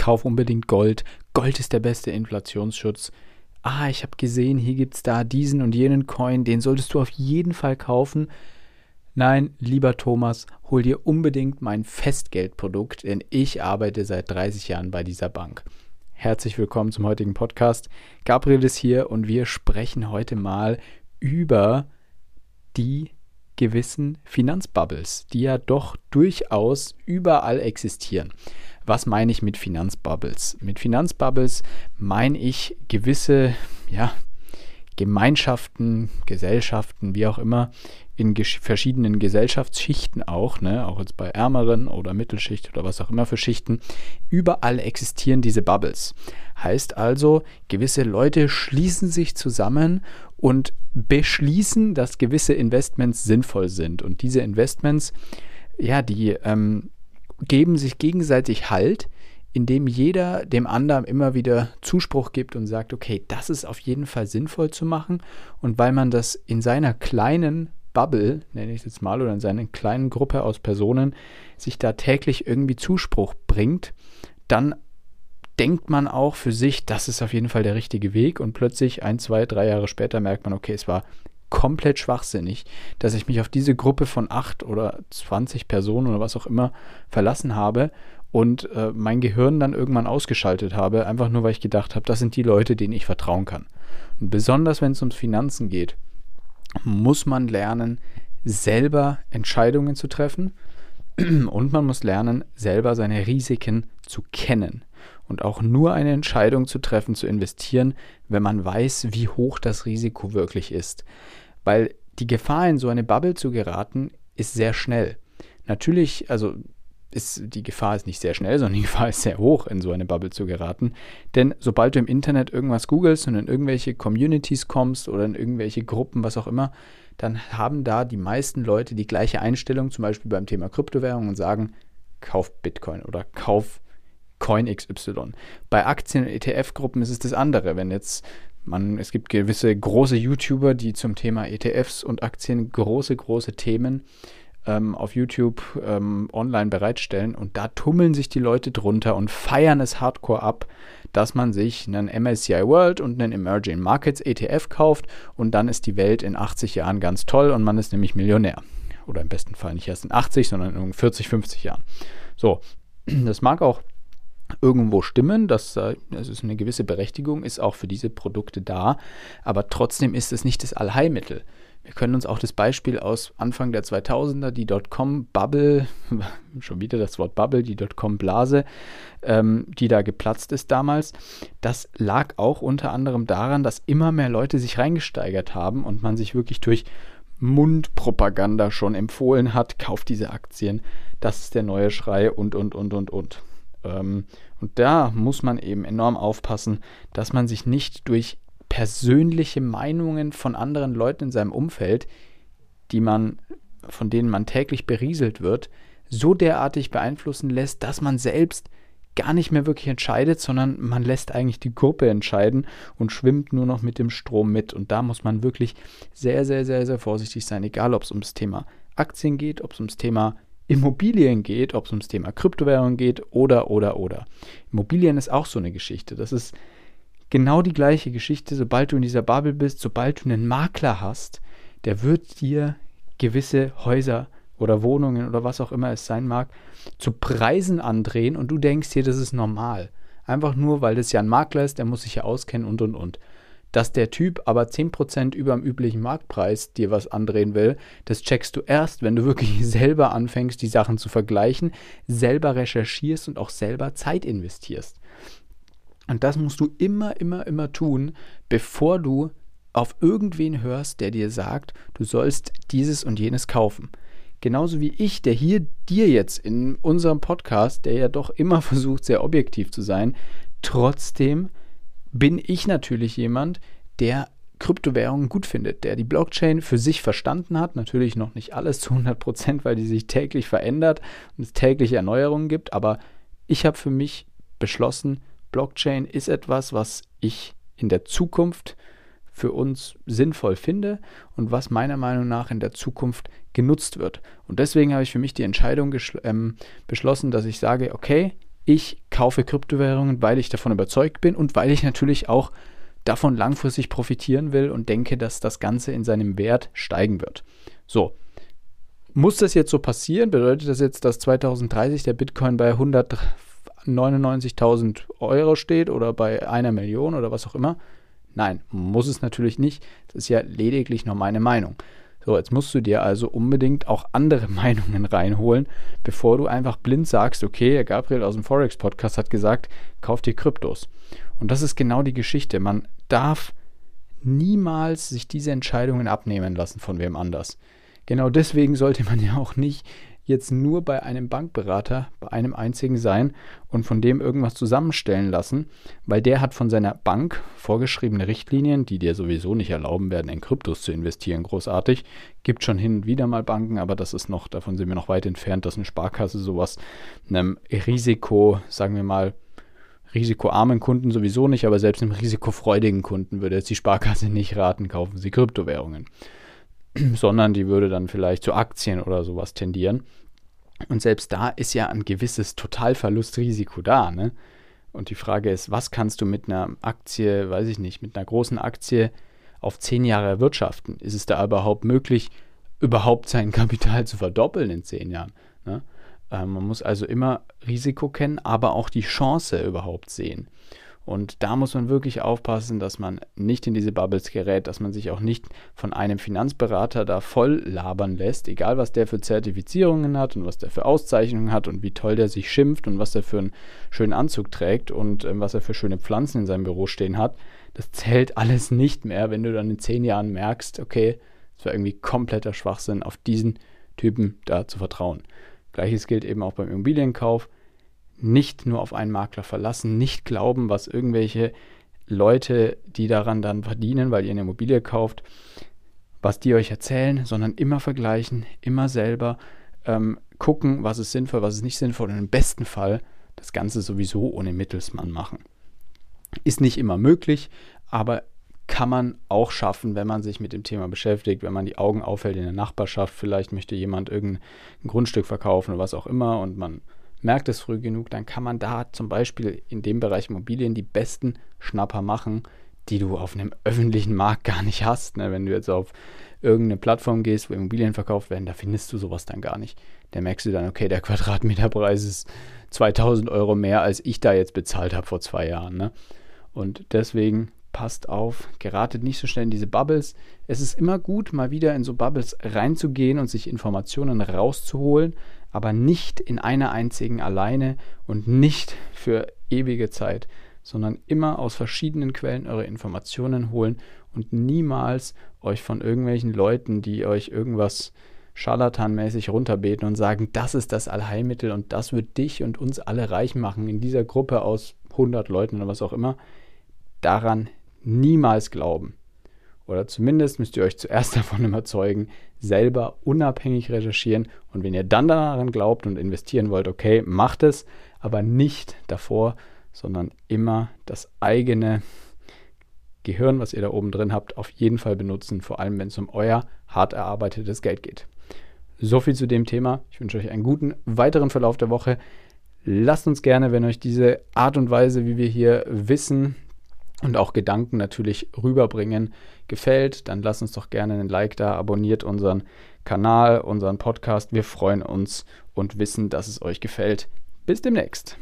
kauf unbedingt Gold. Gold ist der beste Inflationsschutz. Ah, ich habe gesehen, hier gibt es da diesen und jenen Coin, den solltest du auf jeden Fall kaufen. Nein, lieber Thomas, hol dir unbedingt mein Festgeldprodukt, denn ich arbeite seit 30 Jahren bei dieser Bank. Herzlich willkommen zum heutigen Podcast. Gabriel ist hier und wir sprechen heute mal über die gewissen Finanzbubbles, die ja doch durchaus überall existieren. Was meine ich mit Finanzbubbles? Mit Finanzbubbles meine ich gewisse ja, Gemeinschaften, Gesellschaften, wie auch immer, in ges verschiedenen Gesellschaftsschichten auch, ne, auch jetzt bei ärmeren oder Mittelschicht oder was auch immer für Schichten, überall existieren diese Bubbles. Heißt also, gewisse Leute schließen sich zusammen und beschließen, dass gewisse Investments sinnvoll sind. Und diese Investments, ja, die ähm, geben sich gegenseitig Halt, indem jeder dem anderen immer wieder Zuspruch gibt und sagt, okay, das ist auf jeden Fall sinnvoll zu machen. Und weil man das in seiner kleinen Bubble, nenne ich es jetzt mal, oder in seiner kleinen Gruppe aus Personen, sich da täglich irgendwie Zuspruch bringt, dann denkt man auch für sich, das ist auf jeden Fall der richtige Weg und plötzlich ein, zwei, drei Jahre später merkt man, okay, es war komplett schwachsinnig, dass ich mich auf diese Gruppe von acht oder 20 Personen oder was auch immer verlassen habe und äh, mein Gehirn dann irgendwann ausgeschaltet habe, einfach nur weil ich gedacht habe, das sind die Leute, denen ich vertrauen kann. Und besonders wenn es ums Finanzen geht, muss man lernen, selber Entscheidungen zu treffen und man muss lernen, selber seine Risiken zu kennen und auch nur eine Entscheidung zu treffen, zu investieren, wenn man weiß, wie hoch das Risiko wirklich ist. Weil die Gefahr, in so eine Bubble zu geraten, ist sehr schnell. Natürlich, also ist die Gefahr ist nicht sehr schnell, sondern die Gefahr ist sehr hoch, in so eine Bubble zu geraten. Denn sobald du im Internet irgendwas googelst und in irgendwelche Communities kommst oder in irgendwelche Gruppen, was auch immer, dann haben da die meisten Leute die gleiche Einstellung, zum Beispiel beim Thema Kryptowährung und sagen, kauf Bitcoin oder kauf Coin XY. Bei Aktien- und ETF-Gruppen ist es das andere. Wenn jetzt man, es gibt gewisse große YouTuber, die zum Thema ETFs und Aktien große, große Themen ähm, auf YouTube ähm, online bereitstellen und da tummeln sich die Leute drunter und feiern es hardcore ab, dass man sich einen MSCI World und einen Emerging Markets ETF kauft und dann ist die Welt in 80 Jahren ganz toll und man ist nämlich Millionär. Oder im besten Fall nicht erst in 80, sondern in 40, 50 Jahren. So, das mag auch irgendwo stimmen, dass das ist eine gewisse Berechtigung ist auch für diese Produkte da, aber trotzdem ist es nicht das Allheilmittel. Wir können uns auch das Beispiel aus Anfang der 2000er, die Dotcom-Bubble, schon wieder das Wort Bubble, die Dotcom-Blase, ähm, die da geplatzt ist damals, das lag auch unter anderem daran, dass immer mehr Leute sich reingesteigert haben und man sich wirklich durch Mundpropaganda schon empfohlen hat, kauft diese Aktien, das ist der neue Schrei und, und, und, und, und. Ähm, und da muss man eben enorm aufpassen, dass man sich nicht durch persönliche Meinungen von anderen Leuten in seinem Umfeld, die man, von denen man täglich berieselt wird, so derartig beeinflussen lässt, dass man selbst gar nicht mehr wirklich entscheidet, sondern man lässt eigentlich die Gruppe entscheiden und schwimmt nur noch mit dem Strom mit. Und da muss man wirklich sehr, sehr, sehr, sehr vorsichtig sein, egal ob es ums Thema Aktien geht, ob es ums Thema Immobilien geht, ob es ums Thema Kryptowährung geht oder, oder, oder. Immobilien ist auch so eine Geschichte. Das ist genau die gleiche Geschichte, sobald du in dieser Bubble bist, sobald du einen Makler hast, der wird dir gewisse Häuser oder Wohnungen oder was auch immer es sein mag, zu Preisen andrehen und du denkst dir, das ist normal. Einfach nur, weil das ja ein Makler ist, der muss sich ja auskennen und und und dass der Typ aber 10% über dem üblichen Marktpreis dir was andrehen will, das checkst du erst, wenn du wirklich selber anfängst, die Sachen zu vergleichen, selber recherchierst und auch selber Zeit investierst. Und das musst du immer, immer, immer tun, bevor du auf irgendwen hörst, der dir sagt, du sollst dieses und jenes kaufen. Genauso wie ich, der hier dir jetzt in unserem Podcast, der ja doch immer versucht, sehr objektiv zu sein, trotzdem bin ich natürlich jemand, der Kryptowährungen gut findet, der die Blockchain für sich verstanden hat. Natürlich noch nicht alles zu 100 Prozent, weil die sich täglich verändert und es tägliche Erneuerungen gibt. Aber ich habe für mich beschlossen, Blockchain ist etwas, was ich in der Zukunft für uns sinnvoll finde und was meiner Meinung nach in der Zukunft genutzt wird. Und deswegen habe ich für mich die Entscheidung ähm, beschlossen, dass ich sage, okay, ich kaufe Kryptowährungen, weil ich davon überzeugt bin und weil ich natürlich auch davon langfristig profitieren will und denke, dass das Ganze in seinem Wert steigen wird. So, muss das jetzt so passieren? Bedeutet das jetzt, dass 2030 der Bitcoin bei 199.000 Euro steht oder bei einer Million oder was auch immer? Nein, muss es natürlich nicht. Das ist ja lediglich nur meine Meinung. So, jetzt musst du dir also unbedingt auch andere Meinungen reinholen, bevor du einfach blind sagst, okay, Gabriel aus dem Forex Podcast hat gesagt, kauf dir Kryptos. Und das ist genau die Geschichte. Man darf niemals sich diese Entscheidungen abnehmen lassen von wem anders. Genau deswegen sollte man ja auch nicht jetzt nur bei einem Bankberater, bei einem einzigen sein und von dem irgendwas zusammenstellen lassen, weil der hat von seiner Bank vorgeschriebene Richtlinien, die dir sowieso nicht erlauben werden, in Kryptos zu investieren, großartig. Gibt schon hin und wieder mal Banken, aber das ist noch, davon sind wir noch weit entfernt, dass eine Sparkasse sowas einem Risiko, sagen wir mal, risikoarmen Kunden sowieso nicht, aber selbst einem risikofreudigen Kunden würde jetzt die Sparkasse nicht raten, kaufen Sie Kryptowährungen. sondern die würde dann vielleicht zu Aktien oder sowas tendieren. Und selbst da ist ja ein gewisses Totalverlustrisiko da. Ne? Und die Frage ist, was kannst du mit einer Aktie, weiß ich nicht, mit einer großen Aktie auf zehn Jahre erwirtschaften? Ist es da überhaupt möglich, überhaupt sein Kapital zu verdoppeln in zehn Jahren? Ne? Äh, man muss also immer Risiko kennen, aber auch die Chance überhaupt sehen. Und da muss man wirklich aufpassen, dass man nicht in diese Bubbles gerät, dass man sich auch nicht von einem Finanzberater da voll labern lässt, egal was der für Zertifizierungen hat und was der für Auszeichnungen hat und wie toll der sich schimpft und was er für einen schönen Anzug trägt und äh, was er für schöne Pflanzen in seinem Büro stehen hat. Das zählt alles nicht mehr, wenn du dann in zehn Jahren merkst, okay, es war irgendwie kompletter Schwachsinn, auf diesen Typen da zu vertrauen. Gleiches gilt eben auch beim Immobilienkauf nicht nur auf einen Makler verlassen, nicht glauben, was irgendwelche Leute, die daran dann verdienen, weil ihr eine Immobilie kauft, was die euch erzählen, sondern immer vergleichen, immer selber ähm, gucken, was ist sinnvoll, was ist nicht sinnvoll und im besten Fall das Ganze sowieso ohne Mittelsmann machen. Ist nicht immer möglich, aber kann man auch schaffen, wenn man sich mit dem Thema beschäftigt, wenn man die Augen aufhält in der Nachbarschaft, vielleicht möchte jemand irgendein Grundstück verkaufen oder was auch immer und man merkt es früh genug, dann kann man da zum Beispiel in dem Bereich Immobilien die besten Schnapper machen, die du auf einem öffentlichen Markt gar nicht hast. Ne? Wenn du jetzt auf irgendeine Plattform gehst, wo Immobilien verkauft werden, da findest du sowas dann gar nicht. Da merkst du dann, okay, der Quadratmeterpreis ist 2000 Euro mehr, als ich da jetzt bezahlt habe vor zwei Jahren. Ne? Und deswegen passt auf, geratet nicht so schnell in diese Bubbles. Es ist immer gut, mal wieder in so Bubbles reinzugehen und sich Informationen rauszuholen, aber nicht in einer einzigen alleine und nicht für ewige Zeit, sondern immer aus verschiedenen Quellen eure Informationen holen und niemals euch von irgendwelchen Leuten, die euch irgendwas scharlatanmäßig runterbeten und sagen, das ist das Allheilmittel und das wird dich und uns alle reich machen in dieser Gruppe aus 100 Leuten oder was auch immer, daran niemals glauben. Oder zumindest müsst ihr euch zuerst davon überzeugen, selber unabhängig recherchieren. Und wenn ihr dann daran glaubt und investieren wollt, okay, macht es, aber nicht davor, sondern immer das eigene Gehirn, was ihr da oben drin habt, auf jeden Fall benutzen, vor allem wenn es um euer hart erarbeitetes Geld geht. So viel zu dem Thema. Ich wünsche euch einen guten weiteren Verlauf der Woche. Lasst uns gerne, wenn euch diese Art und Weise, wie wir hier wissen, und auch Gedanken natürlich rüberbringen gefällt, dann lasst uns doch gerne einen Like da, abonniert unseren Kanal, unseren Podcast. Wir freuen uns und wissen, dass es euch gefällt. Bis demnächst.